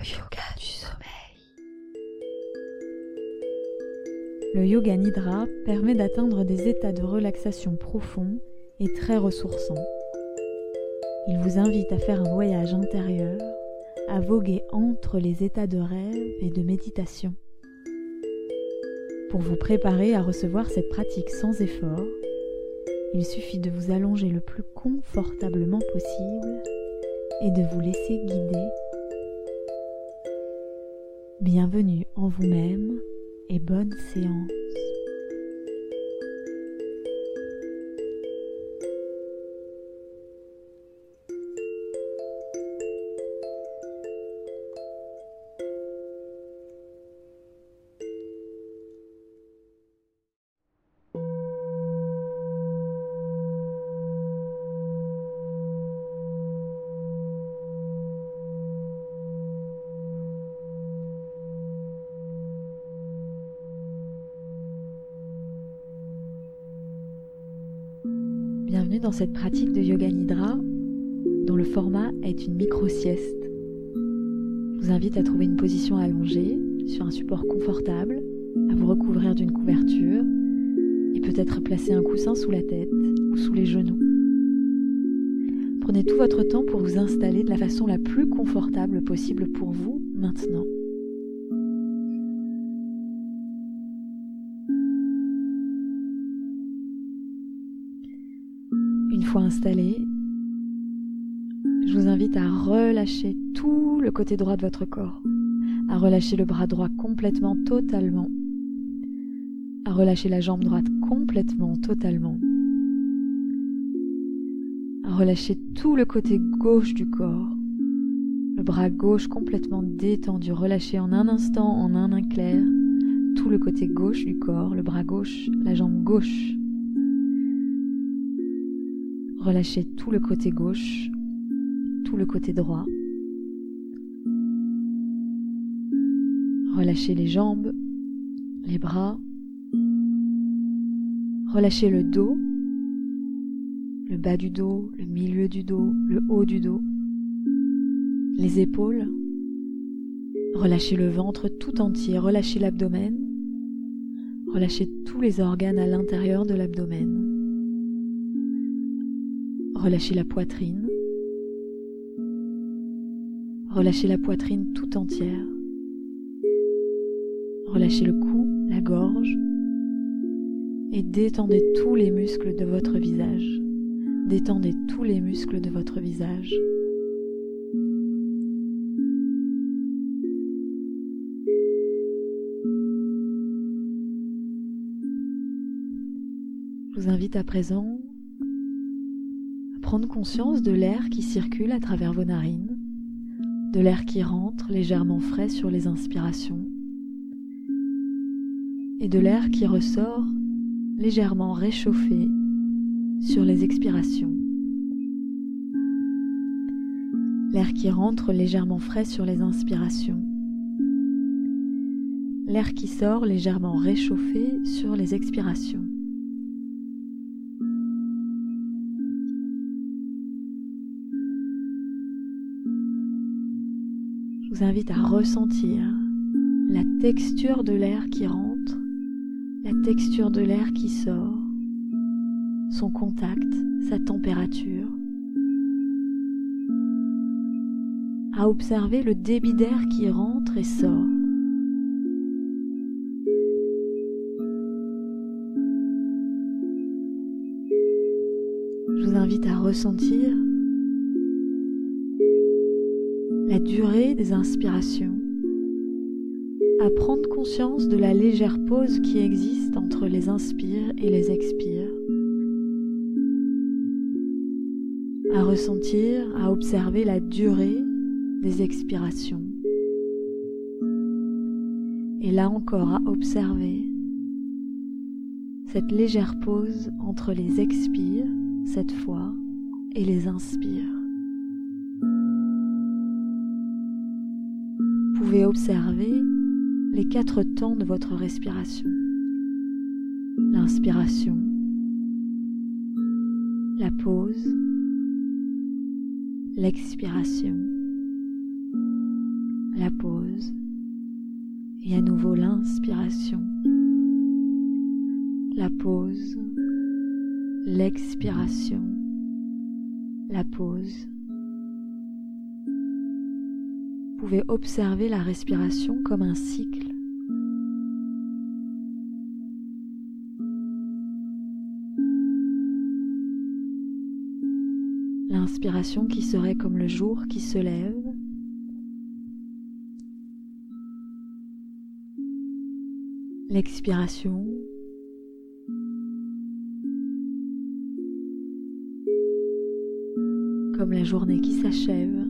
Le yoga du sommeil. Le yoga nidra permet d'atteindre des états de relaxation profonds et très ressourçants. Il vous invite à faire un voyage intérieur, à voguer entre les états de rêve et de méditation. Pour vous préparer à recevoir cette pratique sans effort, il suffit de vous allonger le plus confortablement possible et de vous laisser guider. Bienvenue en vous-même et bonne séance. Bienvenue dans cette pratique de yoga nidra dont le format est une micro-sieste. Je vous invite à trouver une position allongée sur un support confortable, à vous recouvrir d'une couverture et peut-être placer un coussin sous la tête ou sous les genoux. Prenez tout votre temps pour vous installer de la façon la plus confortable possible pour vous maintenant. Fois installé, je vous invite à relâcher tout le côté droit de votre corps, à relâcher le bras droit complètement, totalement, à relâcher la jambe droite complètement, totalement, à relâcher tout le côté gauche du corps, le bras gauche complètement détendu, relâché en un instant, en un éclair, tout le côté gauche du corps, le bras gauche, la jambe gauche. Relâchez tout le côté gauche, tout le côté droit. Relâchez les jambes, les bras. Relâchez le dos, le bas du dos, le milieu du dos, le haut du dos, les épaules. Relâchez le ventre tout entier, relâchez l'abdomen. Relâchez tous les organes à l'intérieur de l'abdomen. Relâchez la poitrine. Relâchez la poitrine tout entière. Relâchez le cou, la gorge. Et détendez tous les muscles de votre visage. Détendez tous les muscles de votre visage. Je vous invite à présent prendre conscience de l'air qui circule à travers vos narines, de l'air qui rentre légèrement frais sur les inspirations et de l'air qui ressort légèrement réchauffé sur les expirations. L'air qui rentre légèrement frais sur les inspirations. L'air qui sort légèrement réchauffé sur les expirations. Je vous invite à ressentir la texture de l'air qui rentre, la texture de l'air qui sort, son contact, sa température. À observer le débit d'air qui rentre et sort. Je vous invite à ressentir la durée des inspirations, à prendre conscience de la légère pause qui existe entre les inspires et les expires, à ressentir, à observer la durée des expirations. Et là encore à observer cette légère pause entre les expires, cette fois, et les inspires. Pouvez observer les quatre temps de votre respiration. L'inspiration, la pause, l'expiration, la pause et à nouveau l'inspiration, la pause, l'expiration, la pause. Pouvez observer la respiration comme un cycle. L'inspiration qui serait comme le jour qui se lève. L'expiration comme la journée qui s'achève.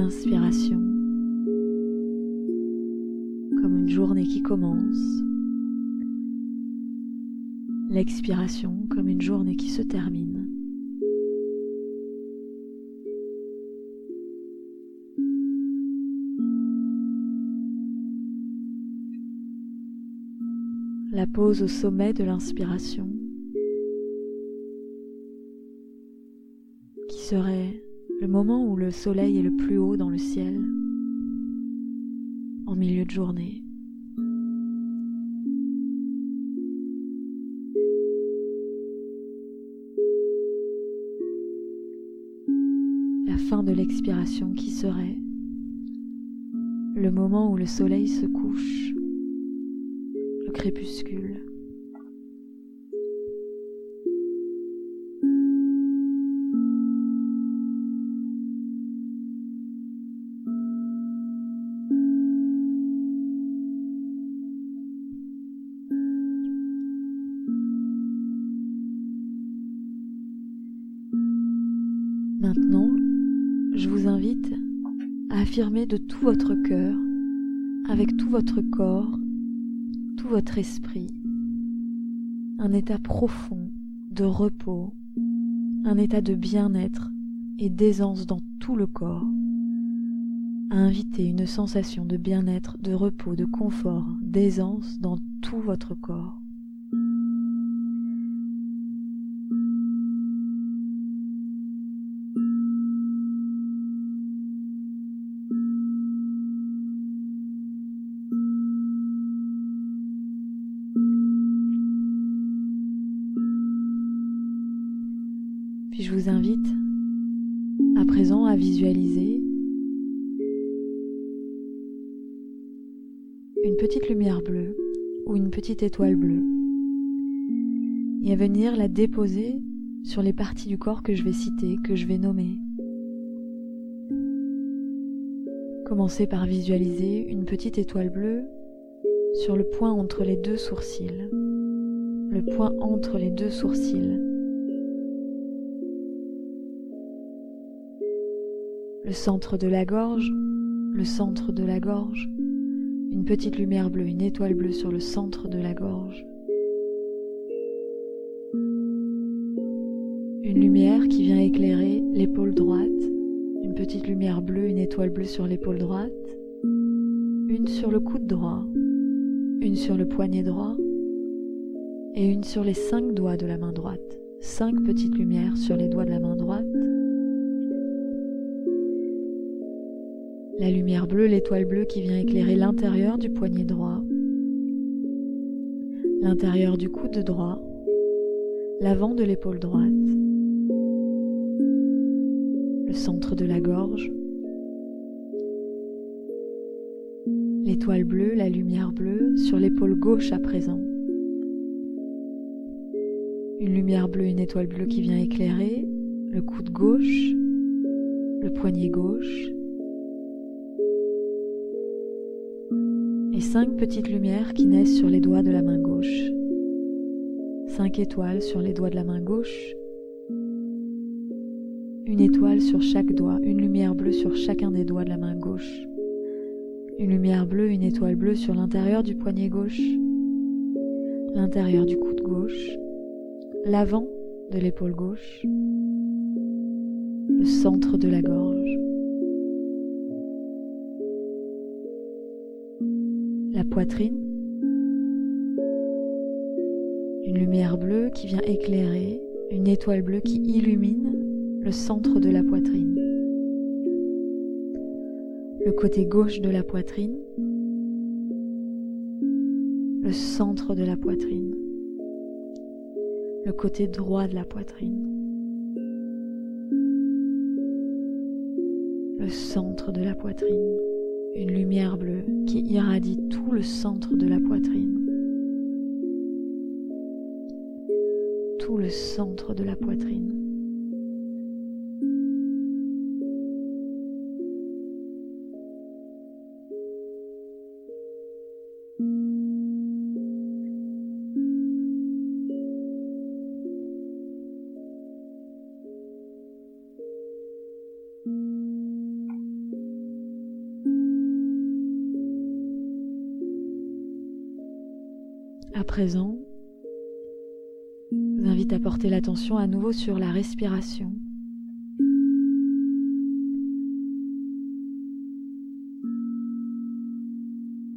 L'inspiration comme une journée qui commence. L'expiration comme une journée qui se termine. La pause au sommet de l'inspiration qui serait le moment où le soleil est le plus haut dans le ciel en milieu de journée. La fin de l'expiration qui serait le moment où le soleil se couche crépuscule. Maintenant, je vous invite à affirmer de tout votre cœur, avec tout votre corps tout votre esprit, un état profond de repos, un état de bien-être et d'aisance dans tout le corps, à inviter une sensation de bien-être, de repos, de confort, d'aisance dans tout votre corps. Une petite lumière bleue ou une petite étoile bleue et à venir la déposer sur les parties du corps que je vais citer, que je vais nommer. Commencez par visualiser une petite étoile bleue sur le point entre les deux sourcils. Le point entre les deux sourcils. le centre de la gorge, le centre de la gorge, une petite lumière bleue, une étoile bleue sur le centre de la gorge. Une lumière qui vient éclairer l'épaule droite, une petite lumière bleue, une étoile bleue sur l'épaule droite, une sur le coude droit, une sur le poignet droit. Et une sur les cinq doigts de la main droite. Cinq petites lumières sur les doigts de la main droite la lumière bleue, l'étoile bleue qui vient éclairer l'intérieur du poignet droit, l'intérieur du coude droit, l'avant de l'épaule droite, le centre de la gorge, l'étoile bleue, la lumière bleue sur l'épaule gauche à présent. Une lumière bleue, une étoile bleue qui vient éclairer le coude gauche, le poignet gauche, et cinq petites lumières qui naissent sur les doigts de la main gauche. Cinq étoiles sur les doigts de la main gauche. Une étoile sur chaque doigt, une lumière bleue sur chacun des doigts de la main gauche. Une lumière bleue, une étoile bleue sur l'intérieur du poignet gauche, l'intérieur du coude gauche, l'avant de l'épaule gauche, le centre de la gorge. La poitrine, une lumière bleue qui vient éclairer, une étoile bleue qui illumine le centre de la poitrine. Le côté gauche de la poitrine, le centre de la poitrine, le côté droit de la poitrine, le centre de la poitrine, une lumière bleue qui irradie tout le centre de la poitrine, tout le centre de la poitrine. Présent, vous invite à porter l'attention à nouveau sur la respiration.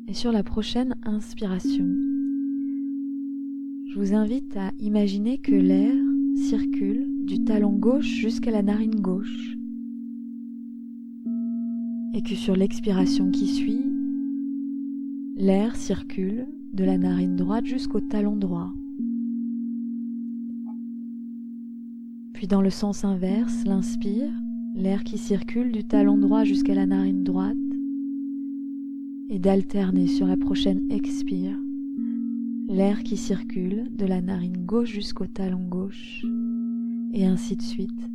Et sur la prochaine inspiration, je vous invite à imaginer que l'air circule du talon gauche jusqu'à la narine gauche et que sur l'expiration qui suit, l'air circule de la narine droite jusqu'au talon droit. Puis dans le sens inverse, l'inspire, l'air qui circule du talon droit jusqu'à la narine droite, et d'alterner sur la prochaine expire, l'air qui circule de la narine gauche jusqu'au talon gauche, et ainsi de suite.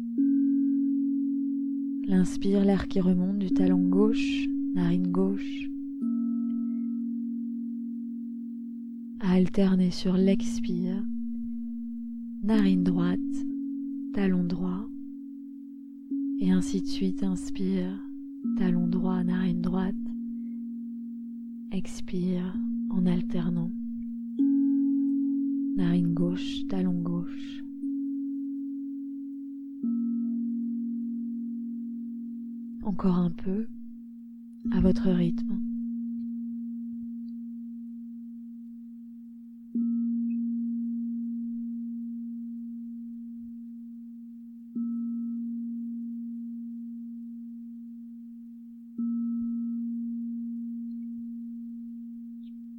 L'inspire, l'air qui remonte du talon gauche, narine gauche, à alterner sur l'expire, narine droite, talon droit, et ainsi de suite, inspire, talon droit, narine droite, expire en alternant, narine gauche, talon gauche. Encore un peu, à votre rythme.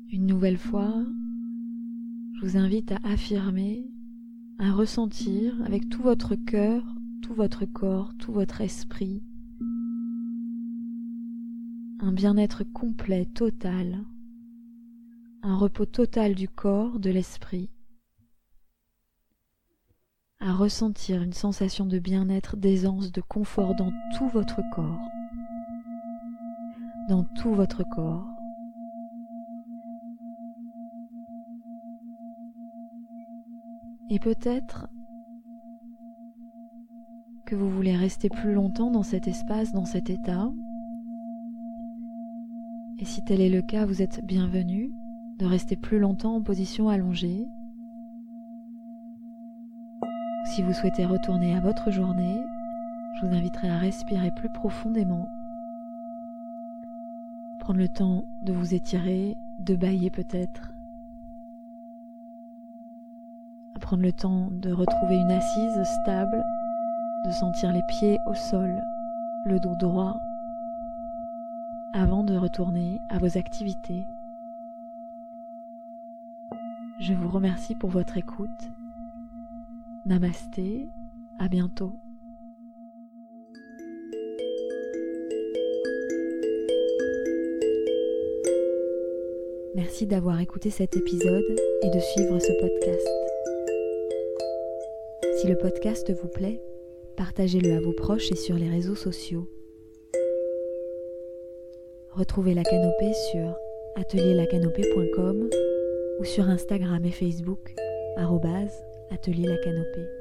Une nouvelle fois, je vous invite à affirmer, à ressentir avec tout votre cœur, tout votre corps, tout votre esprit, un bien-être complet, total, un repos total du corps, de l'esprit, à ressentir une sensation de bien-être, d'aisance, de confort dans tout votre corps, dans tout votre corps. Et peut-être que vous voulez rester plus longtemps dans cet espace, dans cet état. Et si tel est le cas, vous êtes bienvenu de rester plus longtemps en position allongée. Si vous souhaitez retourner à votre journée, je vous inviterai à respirer plus profondément, prendre le temps de vous étirer, de bailler peut-être, prendre le temps de retrouver une assise stable, de sentir les pieds au sol, le dos droit, avant de retourner à vos activités. Je vous remercie pour votre écoute. Namasté, à bientôt. Merci d'avoir écouté cet épisode et de suivre ce podcast. Si le podcast vous plaît, partagez-le à vos proches et sur les réseaux sociaux. Retrouvez la canopée sur atelierlacanopée.com ou sur Instagram et Facebook, atelier la canopée.